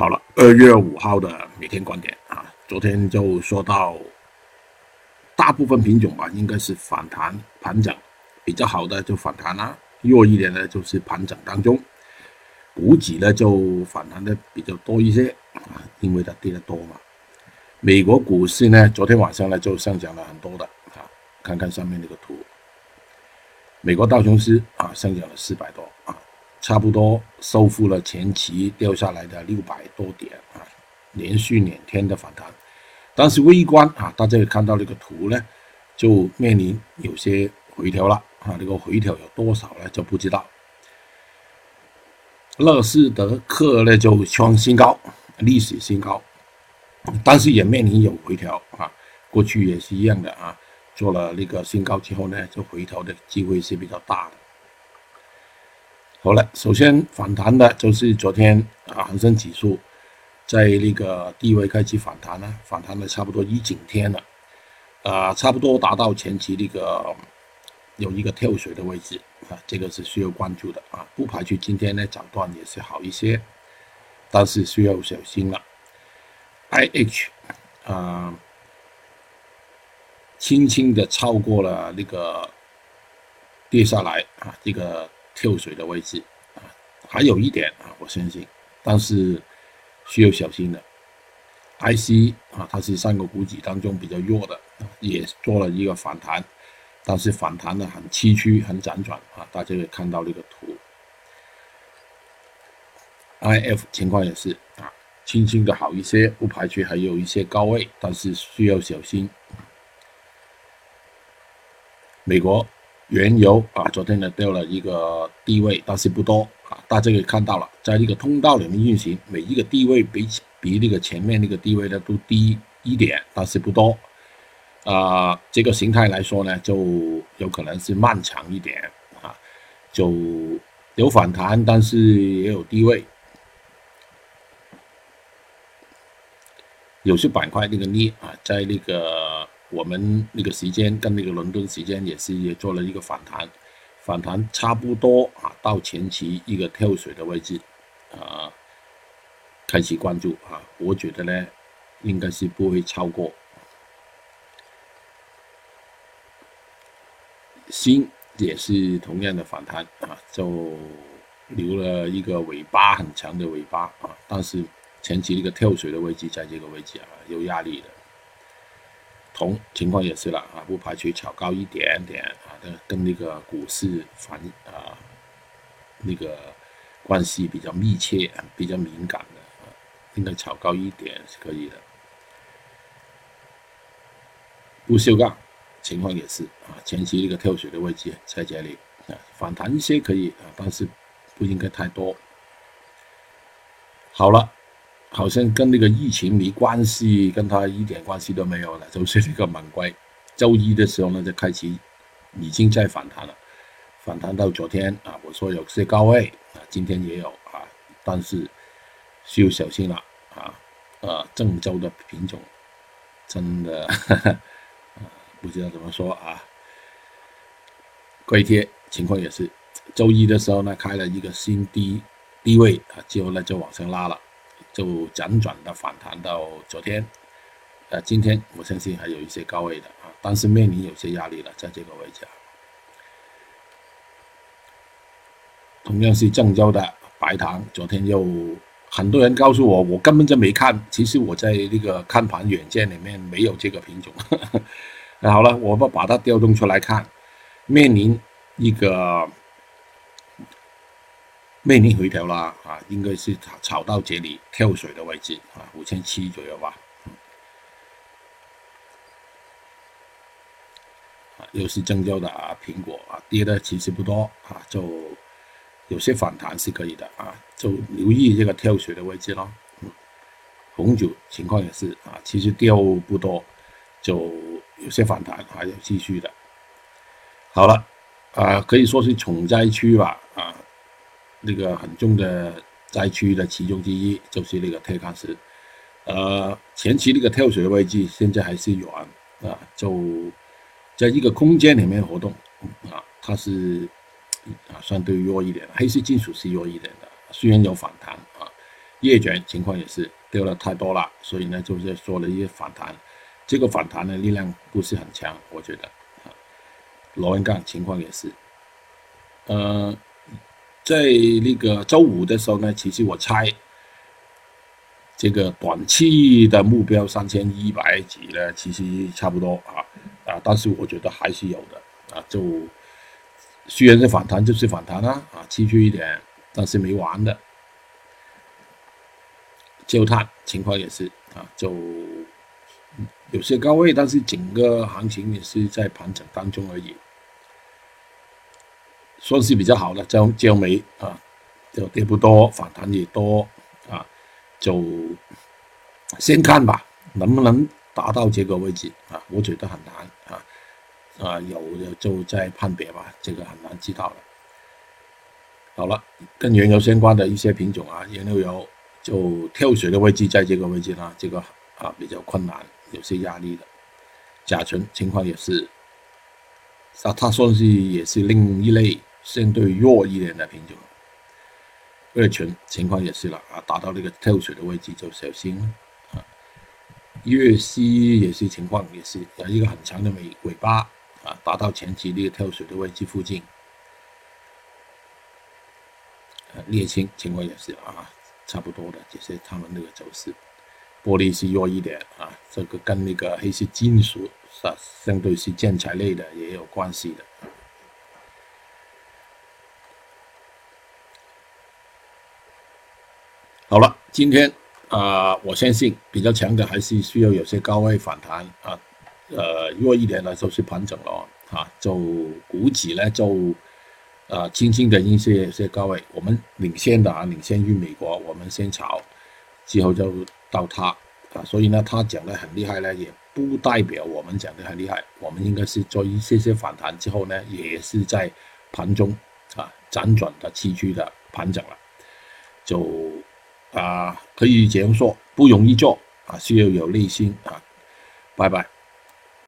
好了，二月五号的每天观点啊，昨天就说到，大部分品种吧，应该是反弹盘整，比较好的就反弹啦，弱一点的就是盘整当中，股指呢就反弹的比较多一些啊，因为它跌得多嘛。美国股市呢，昨天晚上呢就上涨了很多的啊，看看上面那个图，美国道琼斯啊上涨了四百多啊。差不多收复了前期掉下来的六百多点啊，连续两天的反弹，但是微观啊，大家也看到这个图呢，就面临有些回调了啊，这个回调有多少呢就不知道。乐视德克呢就创新高，历史新高，但是也面临有回调啊，过去也是一样的啊，做了那个新高之后呢，就回调的机会是比较大的。好了，首先反弹的就是昨天啊，恒生指数在那个低位开始反弹呢，反弹了差不多一整天了，啊，差不多达到前期那个有一个跳水的位置啊，这个是需要关注的啊，不排除今天呢涨段也是好一些，但是需要小心了。I H 啊，轻轻的超过了那个跌下来啊，这个。跳水的位置啊，还有一点啊，我相信，但是需要小心的。IC 啊，它是三个股指当中比较弱的，也做了一个反弹，但是反弹的很崎岖、很辗转啊，大家可以看到这个图。IF 情况也是啊，轻轻的好一些，不排除还有一些高位，但是需要小心。美国。原油啊，昨天呢掉了一个低位，但是不多啊。大家可以看到了，在这个通道里面运行，每一个低位比比那个前面那个低位呢都低一点，但是不多。啊，这个形态来说呢，就有可能是漫长一点啊，就有反弹，但是也有低位。有些板块那个镍啊，在那个。我们那个时间跟那个伦敦时间也是也做了一个反弹，反弹差不多啊，到前期一个跳水的位置，啊，开始关注啊，我觉得呢，应该是不会超过。新也是同样的反弹啊，就留了一个尾巴很长的尾巴啊，但是前期一个跳水的位置在这个位置啊，有压力的。同情况也是了啊，不排除炒高一点点啊，跟跟那个股市反啊那个关系比较密切、比较敏感的啊，应该炒高一点是可以的。不锈钢情况也是啊，前期一个跳水的位置在这里啊，反弹一些可以啊，但是不应该太多。好了。好像跟那个疫情没关系，跟他一点关系都没有了，就是这个猛龟。周一的时候呢，就开始已经在反弹了，反弹到昨天啊，我说有些高位啊，今天也有啊，但是需要小心了啊。呃，郑州的品种真的 啊，不知道怎么说啊。硅贴情况也是，周一的时候呢，开了一个新低低位啊，之后呢就往上拉了。就辗转的反弹到昨天，呃，今天我相信还有一些高位的啊，但是面临有些压力了，在这个位置。同样是郑州的白糖，昨天又很多人告诉我，我根本就没看，其实我在那个看盘软件里面没有这个品种。那 好了，我们把它调动出来看，面临一个。面临回调啦，啊，应该是炒炒到这里跳水的位置啊，五千七左右吧。啊，又是郑州的啊，苹果啊，跌的其实不多啊，就有些反弹是可以的啊，就留意这个跳水的位置咯。红酒情况也是啊，其实掉不多，就有些反弹还有继续的。好了，啊，可以说是重灾区吧，啊。那个很重的灾区的其中之一就是那个铁矿石，呃，前期那个跳水的位置现在还是软啊，就在一个空间里面活动啊，它是啊相对弱一点，黑色金属是弱一点的，虽然有反弹啊，夜卷情况也是掉了太多了，所以呢就是说了一些反弹，这个反弹的力量不是很强，我觉得啊，螺纹钢情况也是，呃，在那个周五的时候呢，其实我猜这个短期的目标三千一百几呢，其实差不多啊啊，但是我觉得还是有的啊，就虽然是反弹就是反弹啦啊，崎岖一点，但是没完的。焦炭情况也是啊，就有些高位，但是整个行情也是在盘整当中而已，算是比较好的。焦焦煤啊，就跌不多，反弹也多啊，就先看吧，能不能达到这个位置啊？我觉得很难啊啊，有的就在判别吧，这个很难知道了。好了，跟原油相关的一些品种啊，原油油。就跳水的位置在这个位置呢，这个啊比较困难，有些压力的。甲醇情况也是，啊，它算是也是另一类相对弱一点的品种。二群情况也是了啊，达到那个跳水的位置就小心了啊。粤西也是情况也是有一个很长的尾尾巴啊，达到前期那个跳水的位置附近。呃，沥青情况也是啊。差不多的，这些他们那个走势，玻璃是弱一点啊，这个跟那个黑色金属啊相对是建材类的也有关系的。好了，今天啊，我相信比较强的还是需要有些高位反弹啊，呃，弱一点呢就是盘整了啊，就股指呢就。呃，轻轻的一些些高位，我们领先的啊，领先于美国，我们先炒，之后就到它啊，所以呢，它讲的很厉害呢，也不代表我们讲的很厉害，我们应该是做一些些反弹之后呢，也是在盘中啊辗转的崎岖的盘整了，就啊可以这样说，不容易做啊，需要有耐心啊，拜拜。